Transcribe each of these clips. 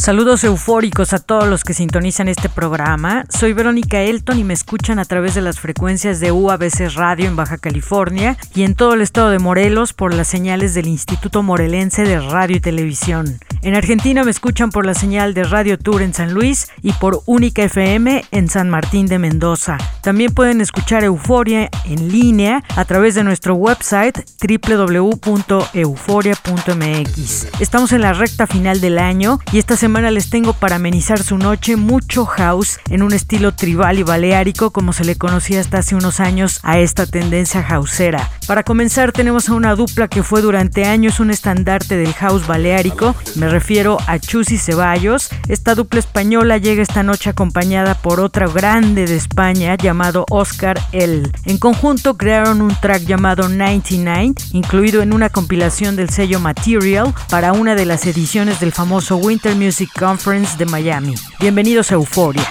Saludos eufóricos a todos los que sintonizan este programa. Soy Verónica Elton y me escuchan a través de las frecuencias de UABC Radio en Baja California y en todo el estado de Morelos por las señales del Instituto Morelense de Radio y Televisión. En Argentina me escuchan por la señal de Radio Tour en San Luis y por Única FM en San Martín de Mendoza. También pueden escuchar Euforia en línea a través de nuestro website www.euforia.mx. Estamos en la recta final del año y esta semana les tengo para amenizar su noche mucho house en un estilo tribal y baleárico como se le conocía hasta hace unos años a esta tendencia houseera. Para comenzar tenemos a una dupla que fue durante años un estandarte del house baleárico, refiero a Chus y Ceballos. Esta dupla española llega esta noche acompañada por otra grande de España llamado Oscar L. En conjunto crearon un track llamado 99, incluido en una compilación del sello Material para una de las ediciones del famoso Winter Music Conference de Miami. Bienvenidos a Euforia.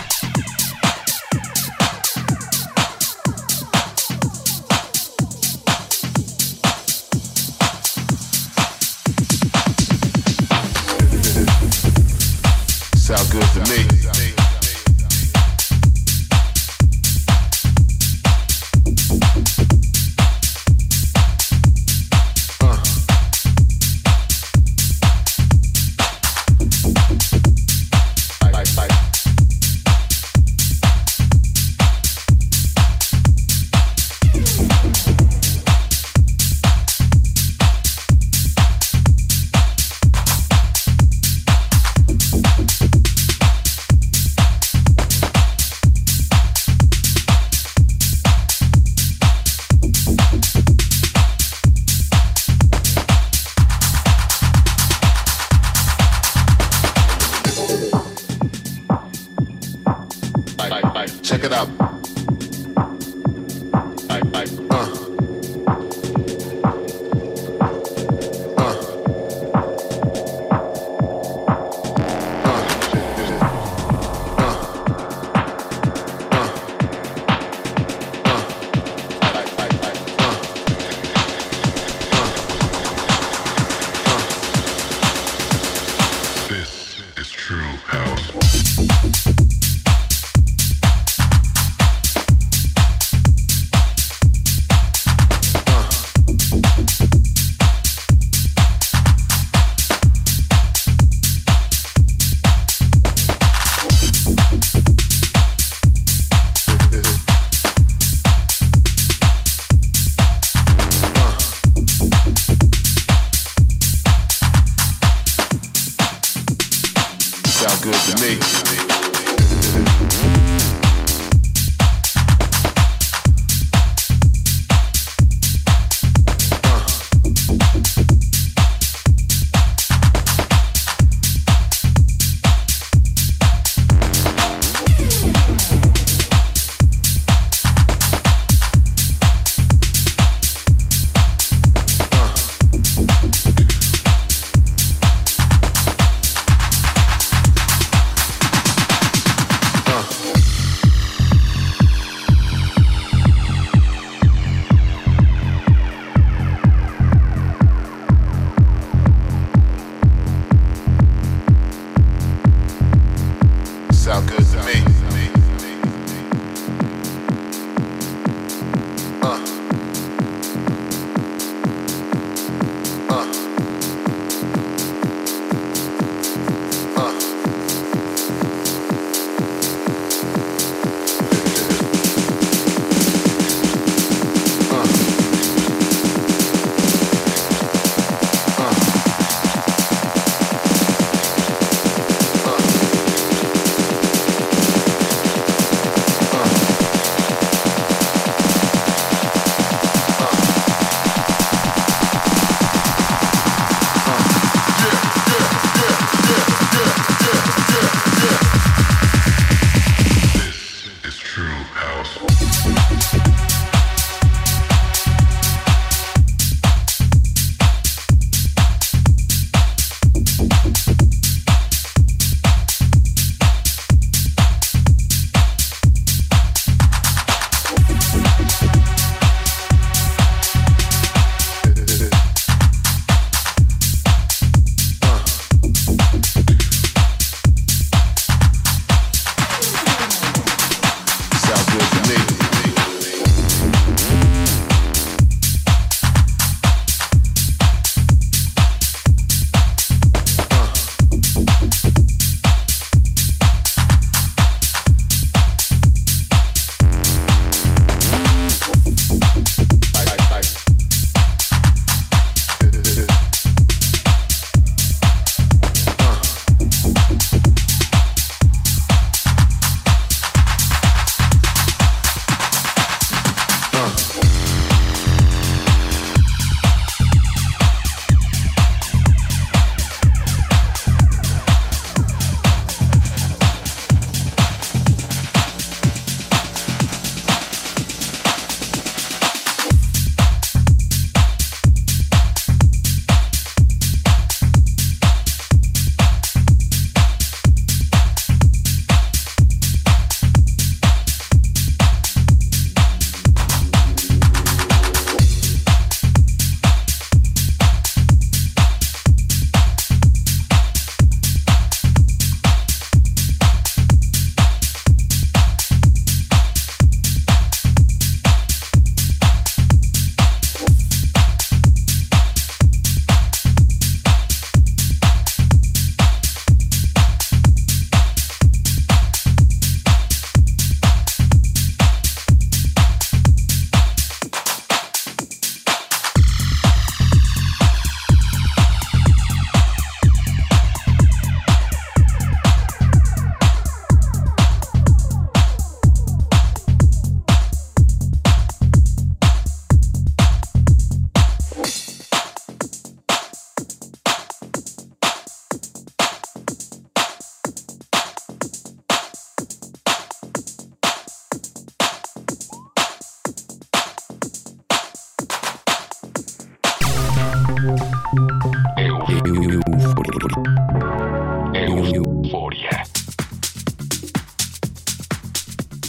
me.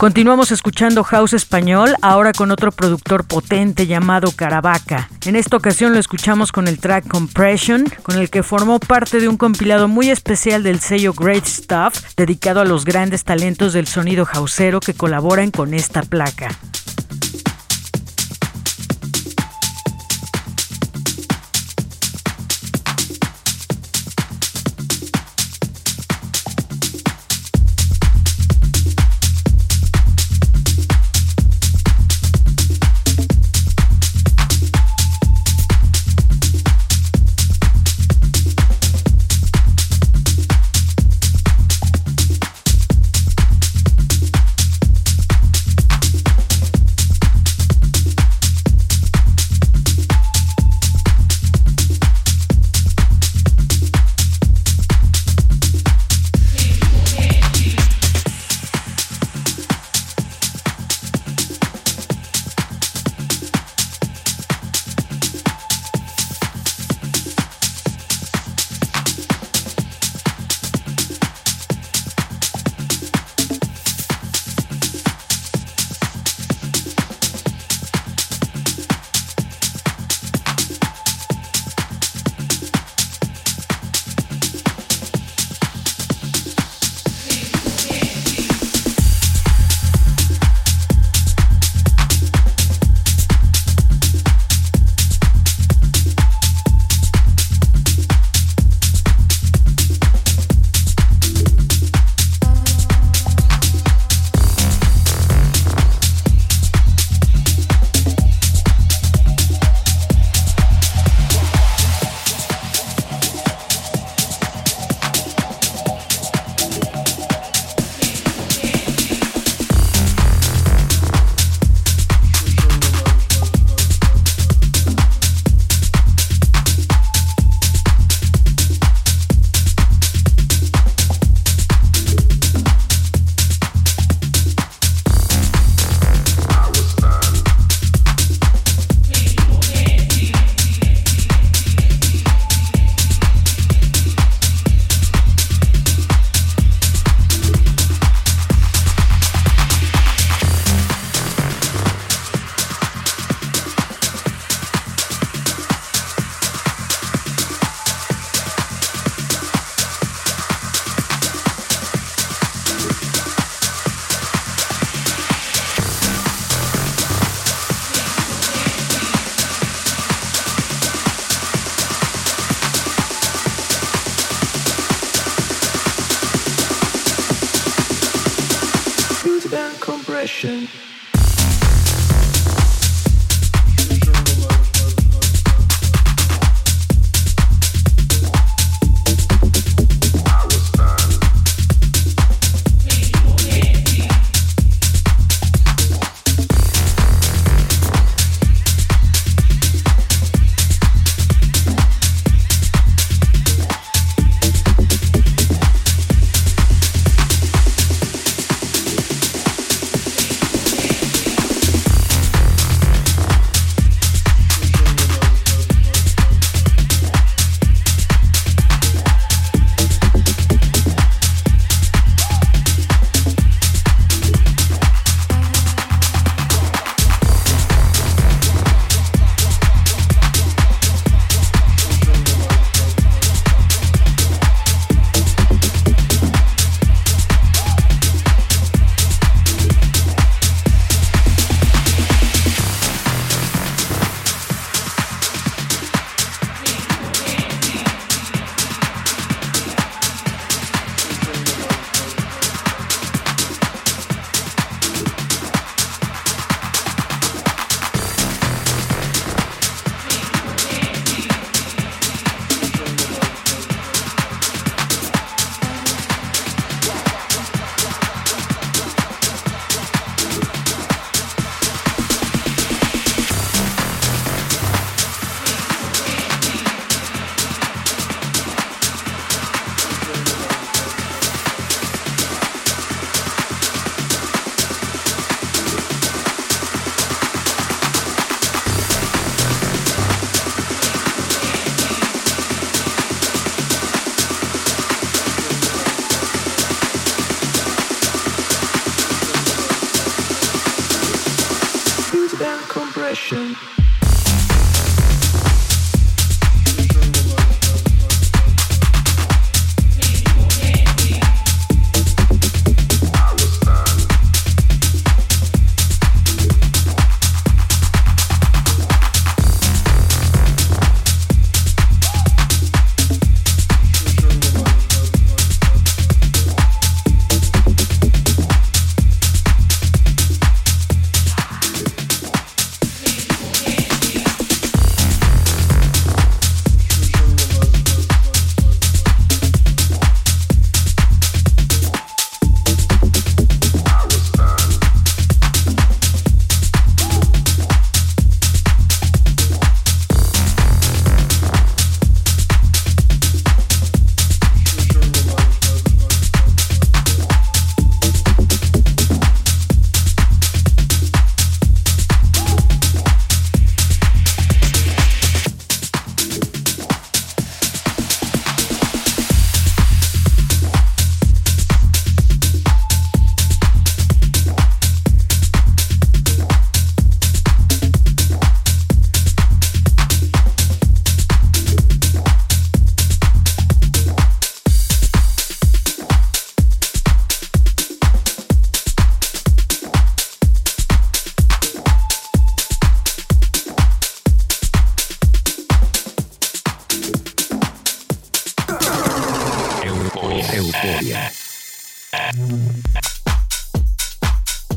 Continuamos escuchando House Español, ahora con otro productor potente llamado Caravaca. En esta ocasión lo escuchamos con el track Compression, con el que formó parte de un compilado muy especial del sello Great Stuff, dedicado a los grandes talentos del sonido houseero que colaboran con esta placa.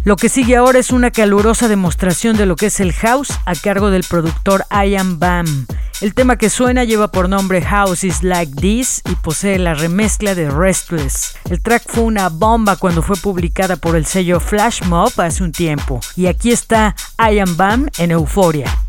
Lo que sigue ahora es una calurosa demostración de lo que es el house a cargo del productor Ian Bam. El tema que suena lleva por nombre House is Like This y posee la remezcla de Restless. El track fue una bomba cuando fue publicada por el sello Flash Mob hace un tiempo. Y aquí está Ian Bam en Euforia.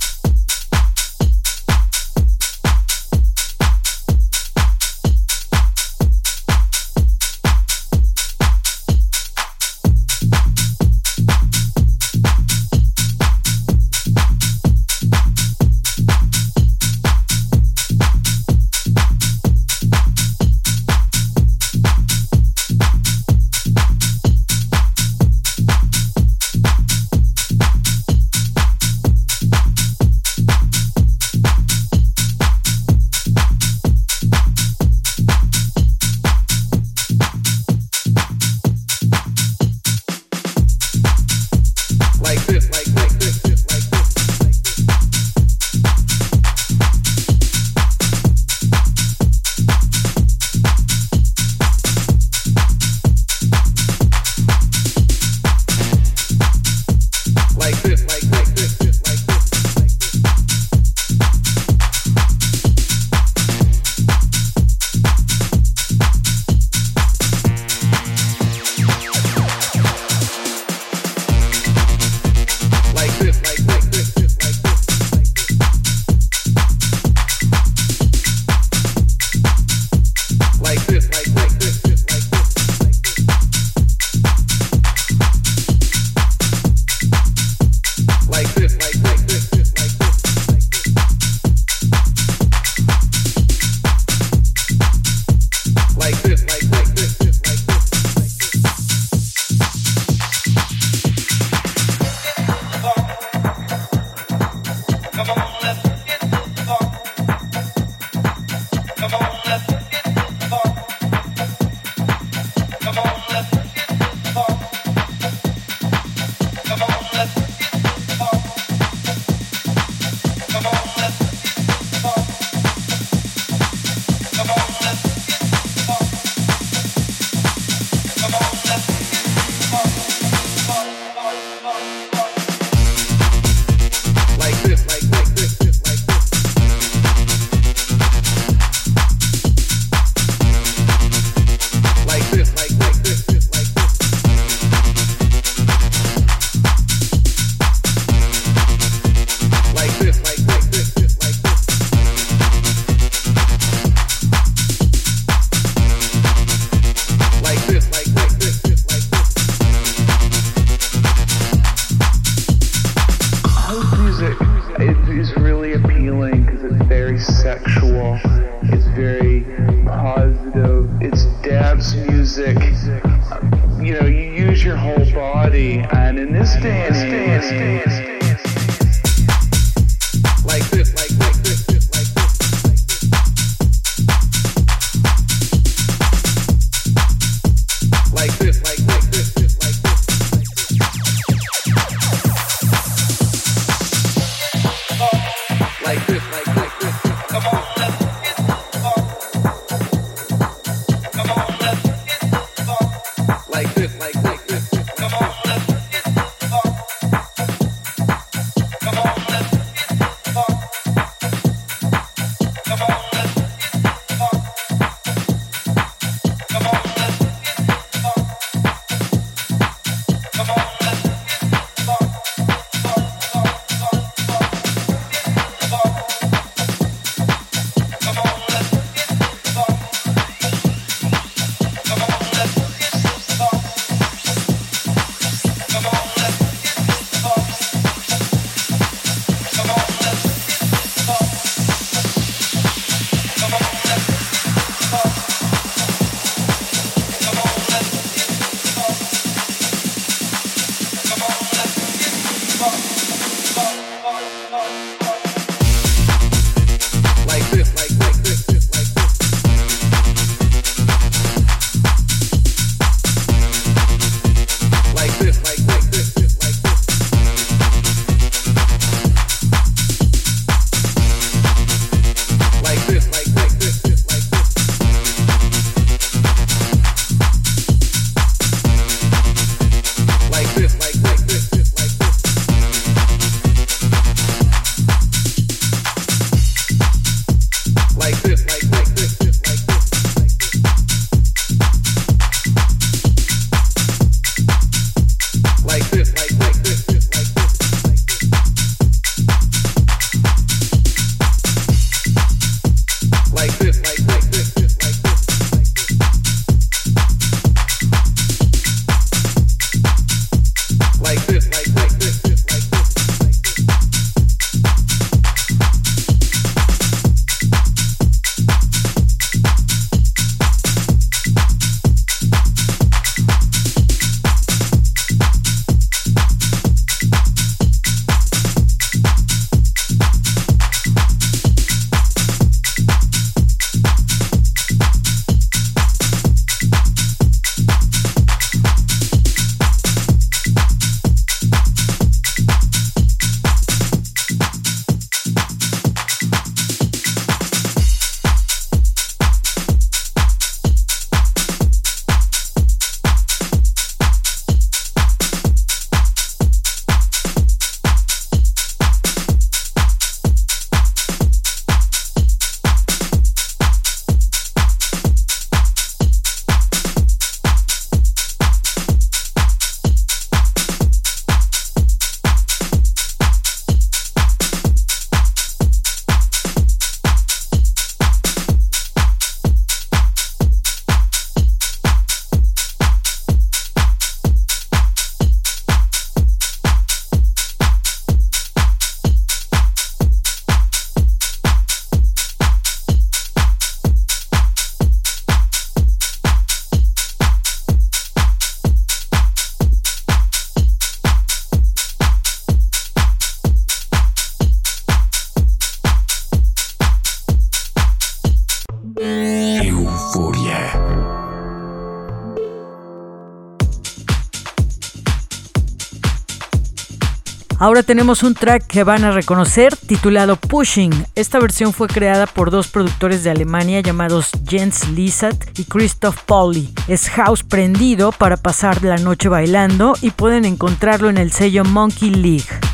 Ahora tenemos un track que van a reconocer titulado Pushing. Esta versión fue creada por dos productores de Alemania llamados Jens Lisat y Christoph Pauli. Es house prendido para pasar la noche bailando y pueden encontrarlo en el sello Monkey League.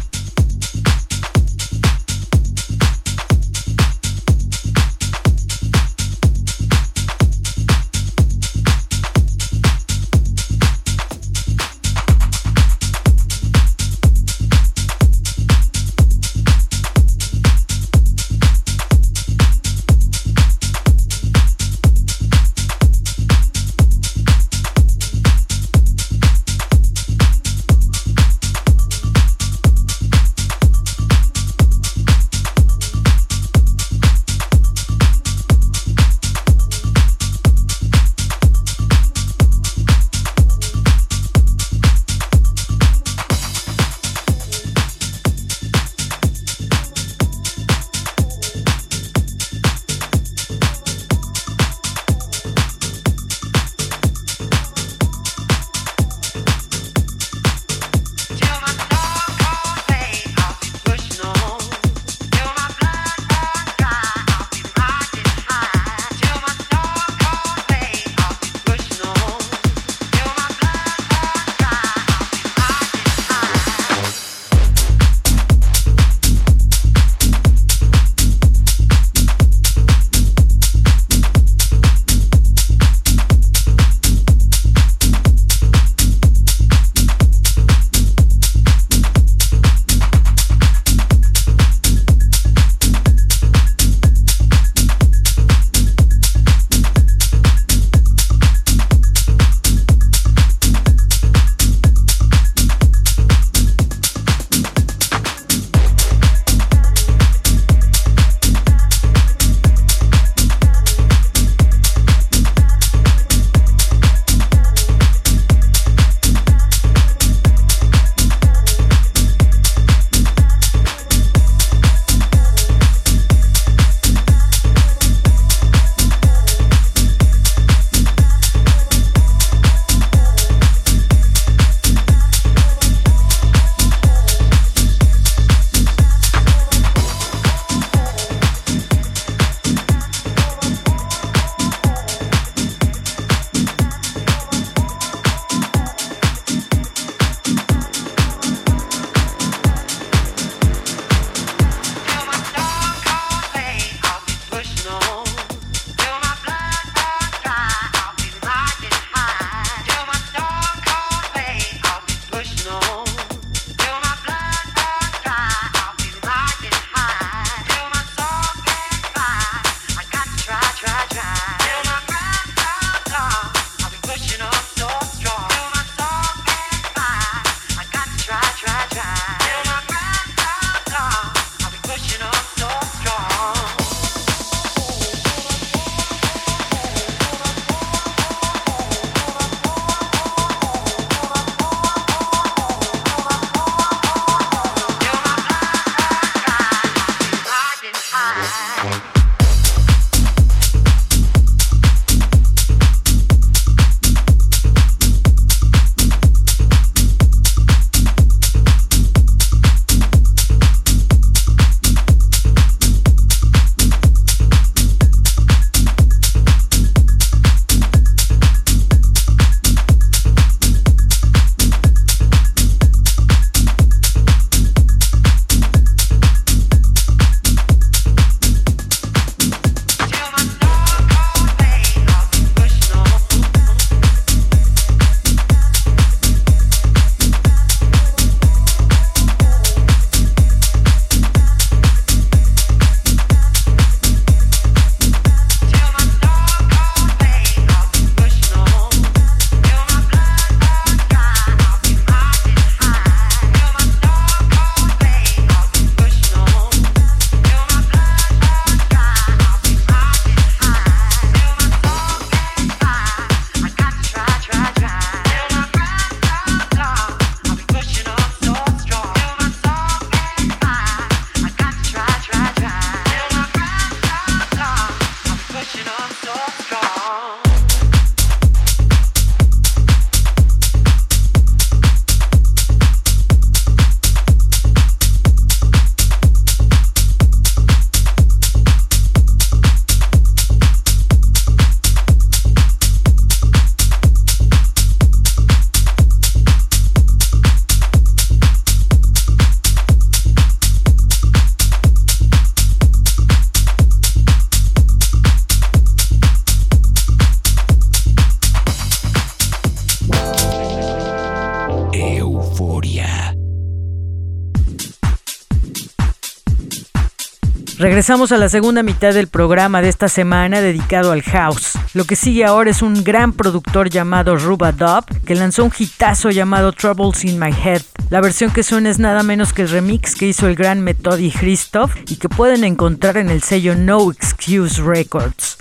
Regresamos a la segunda mitad del programa de esta semana dedicado al house. Lo que sigue ahora es un gran productor llamado Ruba Dub que lanzó un hitazo llamado Troubles in My Head. La versión que suena es nada menos que el remix que hizo el gran Methodi Christoph y que pueden encontrar en el sello No Excuse Records.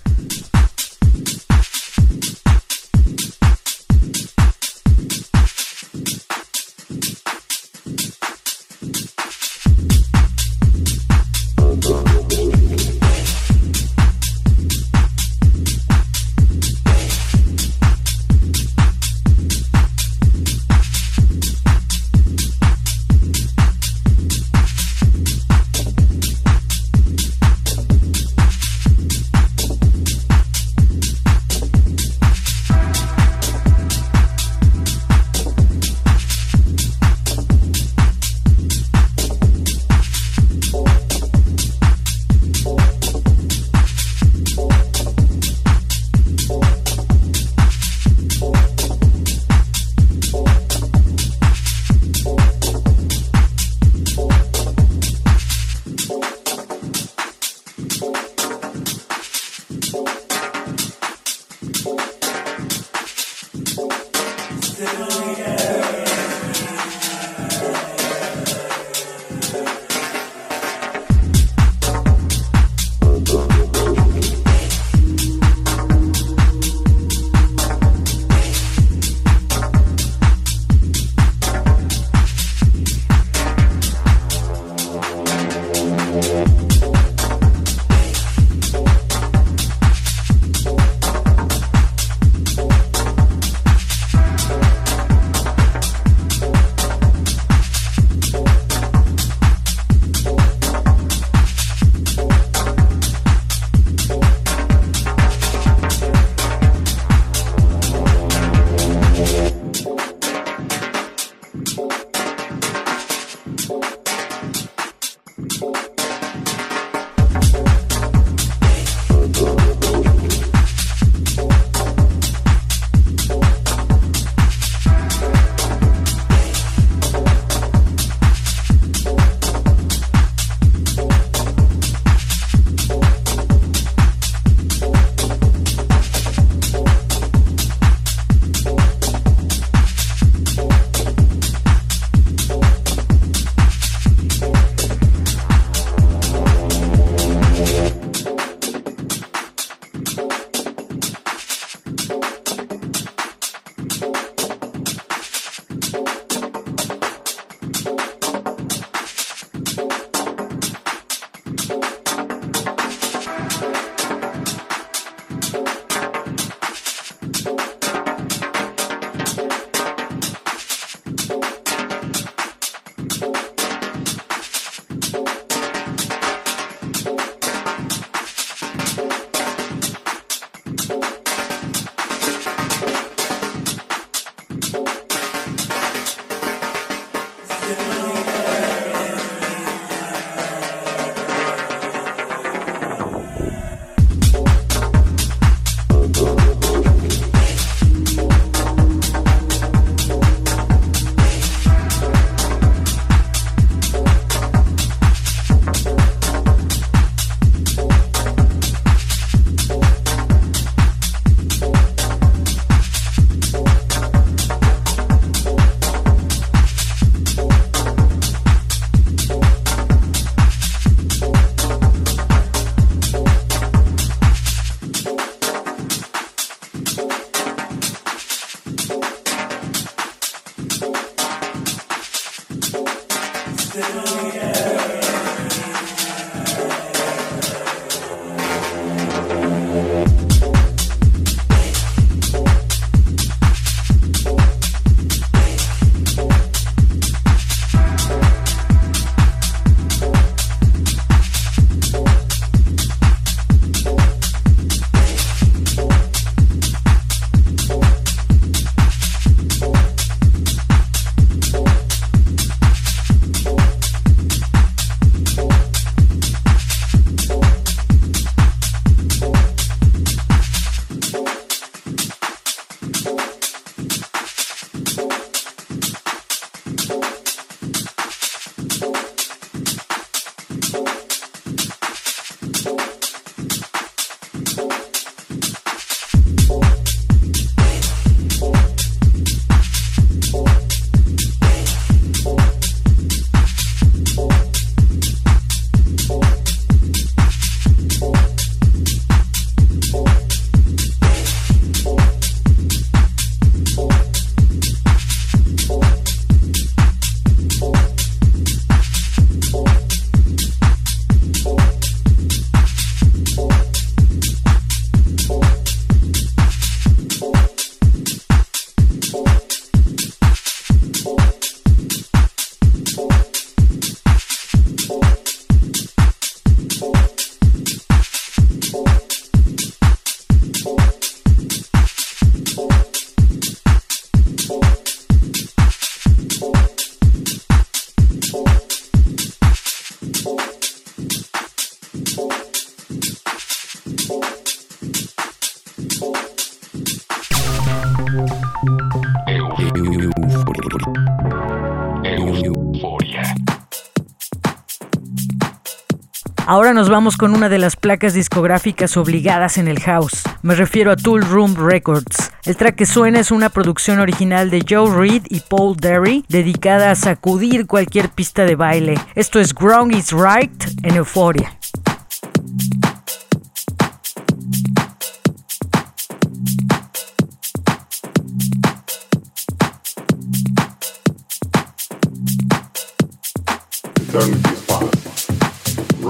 Ahora nos vamos con una de las placas discográficas obligadas en el house. Me refiero a Tool Room Records. El track que suena es una producción original de Joe Reed y Paul Derry, dedicada a sacudir cualquier pista de baile. Esto es Ground is Right en Euphoria.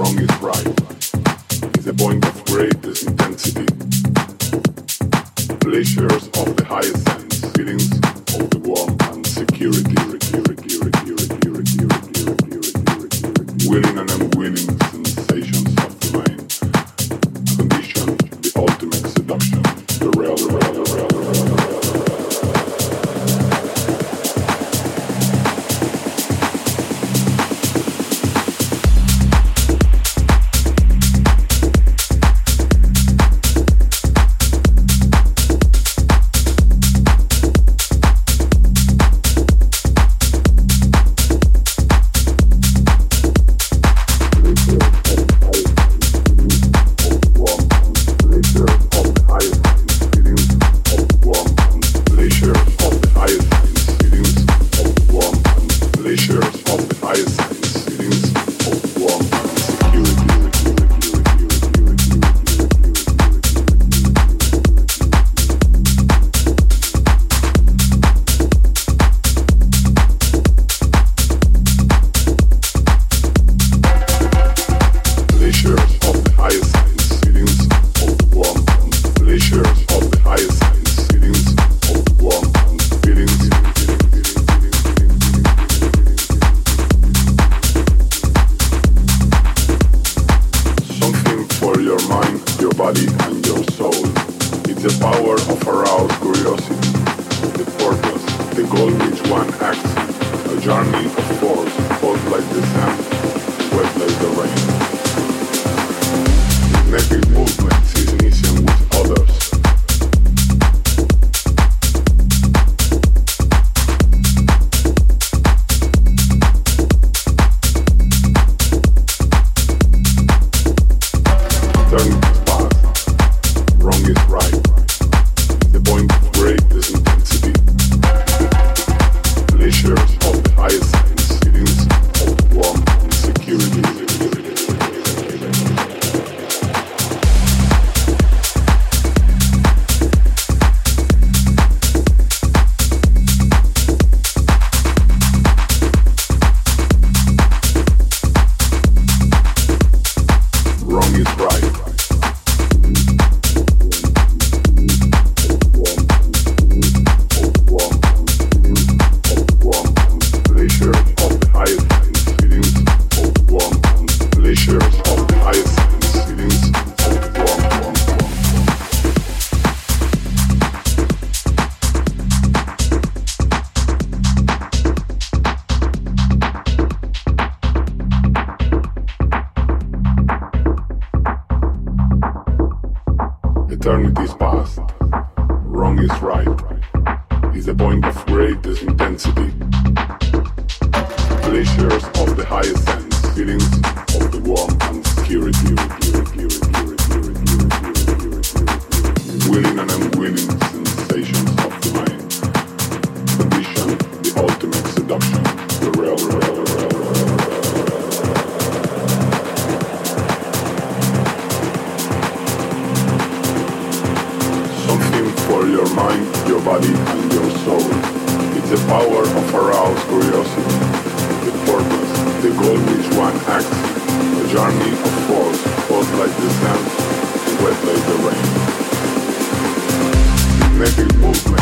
Wrong is right. Is a point of greatest intensity. Pleasures of the highest sense, feelings of the warmth and security. Willing and unwilling eternity's past. Wrong is right, is a point of greatest intensity. Pleasures of the highest sense, feelings of the warm and security. Willing and unwilling sensations of the mind. Condition the ultimate seduction. body and your soul. It's the power of aroused curiosity, the purpose, the goal which one acts, a journey of force, hot like the sun, wet like the rain. Kinetic movement.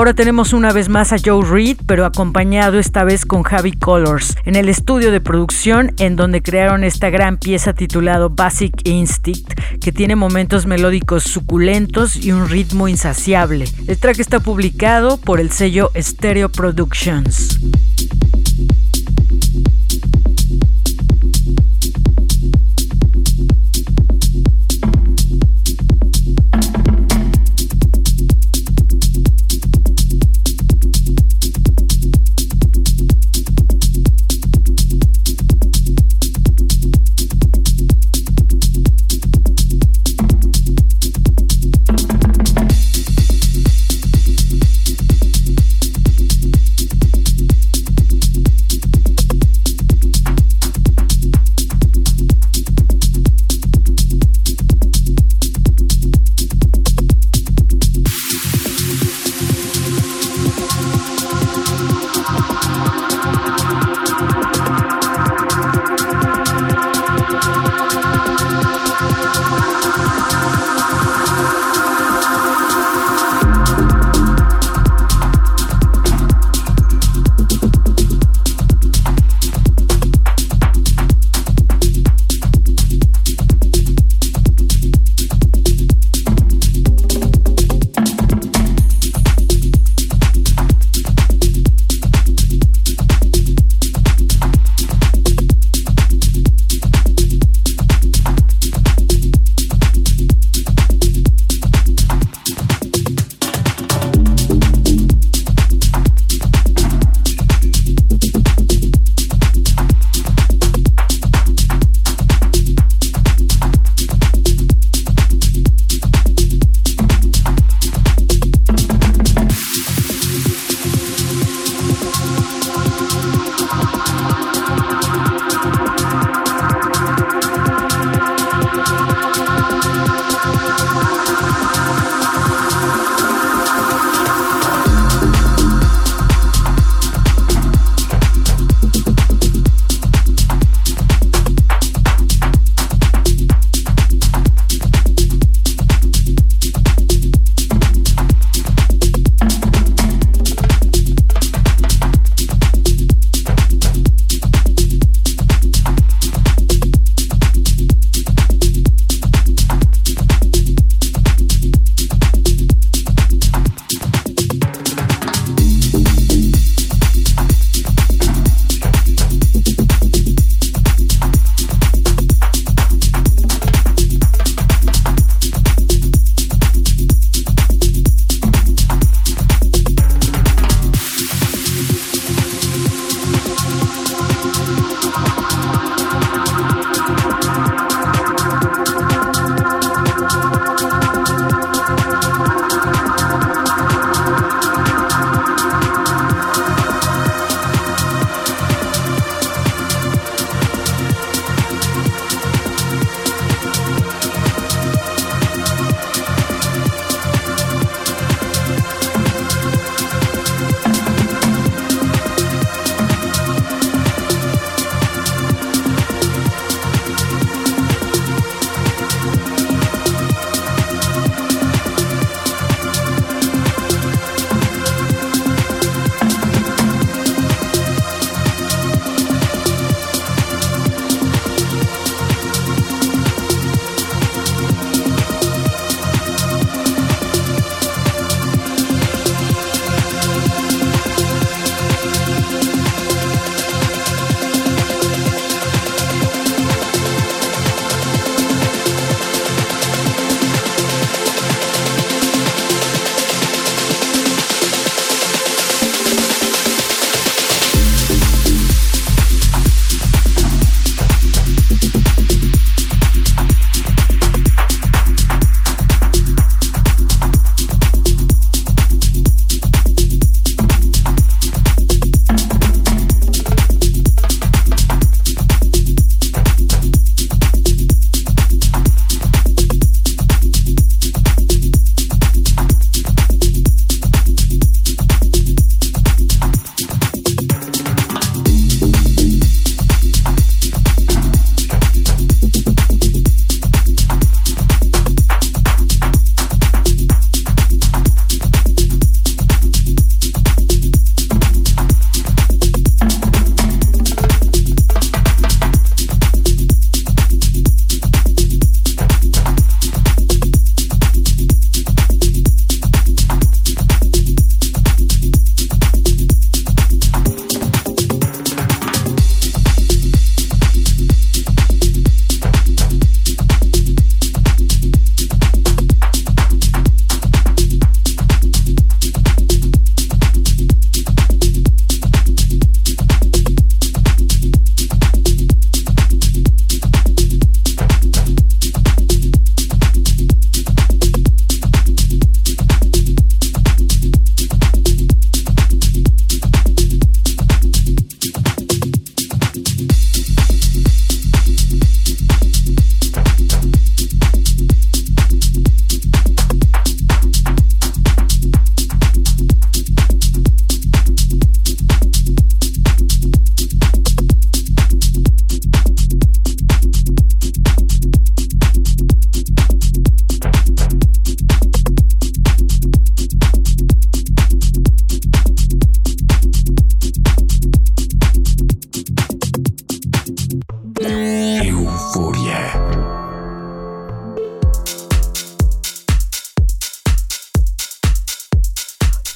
Ahora tenemos una vez más a Joe Reed, pero acompañado esta vez con Javi Colors, en el estudio de producción en donde crearon esta gran pieza titulado Basic Instinct, que tiene momentos melódicos suculentos y un ritmo insaciable. El track está publicado por el sello Stereo Productions.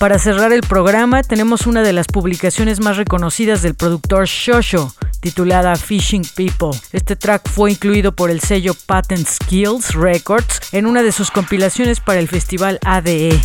Para cerrar el programa tenemos una de las publicaciones más reconocidas del productor Shosho, titulada Fishing People. Este track fue incluido por el sello Patent Skills Records en una de sus compilaciones para el festival ADE.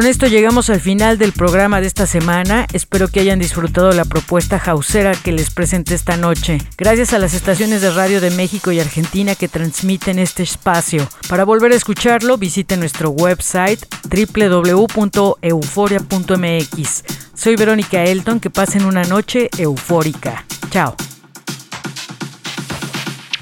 Con esto llegamos al final del programa de esta semana. Espero que hayan disfrutado la propuesta hausera que les presenté esta noche. Gracias a las estaciones de radio de México y Argentina que transmiten este espacio. Para volver a escucharlo, visiten nuestro website www.euforia.mx. Soy Verónica Elton, que pasen una noche eufórica. Chao.